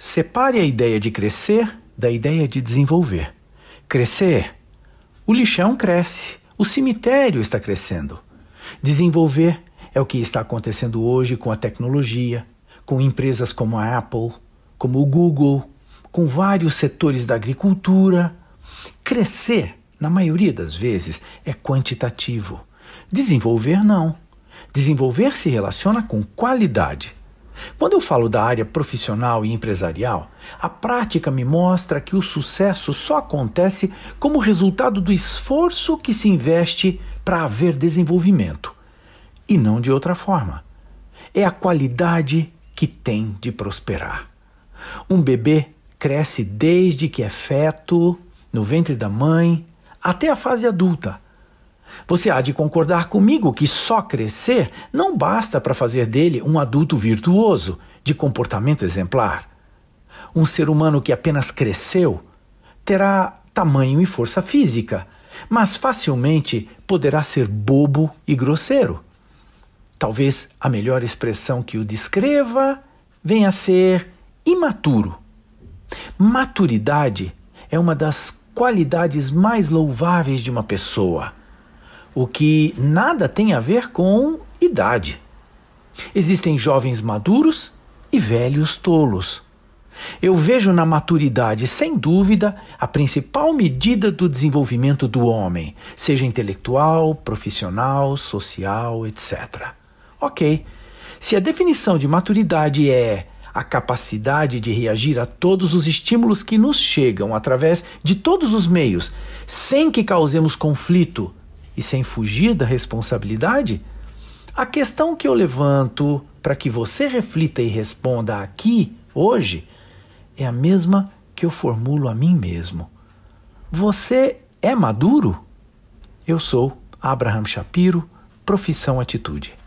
Separe a ideia de crescer da ideia de desenvolver. Crescer. O lixão cresce, o cemitério está crescendo. Desenvolver é o que está acontecendo hoje com a tecnologia, com empresas como a Apple, como o Google, com vários setores da agricultura. Crescer, na maioria das vezes, é quantitativo. Desenvolver, não. Desenvolver se relaciona com qualidade. Quando eu falo da área profissional e empresarial, a prática me mostra que o sucesso só acontece como resultado do esforço que se investe para haver desenvolvimento, e não de outra forma. É a qualidade que tem de prosperar. Um bebê cresce desde que é feto, no ventre da mãe, até a fase adulta. Você há de concordar comigo que só crescer não basta para fazer dele um adulto virtuoso, de comportamento exemplar. Um ser humano que apenas cresceu terá tamanho e força física, mas facilmente poderá ser bobo e grosseiro. Talvez a melhor expressão que o descreva venha a ser imaturo. Maturidade é uma das qualidades mais louváveis de uma pessoa, o que nada tem a ver com idade. Existem jovens maduros e velhos tolos. Eu vejo na maturidade, sem dúvida, a principal medida do desenvolvimento do homem, seja intelectual, profissional, social, etc. Ok, se a definição de maturidade é a capacidade de reagir a todos os estímulos que nos chegam através de todos os meios, sem que causemos conflito e sem fugir da responsabilidade, a questão que eu levanto para que você reflita e responda aqui, hoje, é a mesma que eu formulo a mim mesmo. Você é maduro? Eu sou Abraham Shapiro, profissão atitude.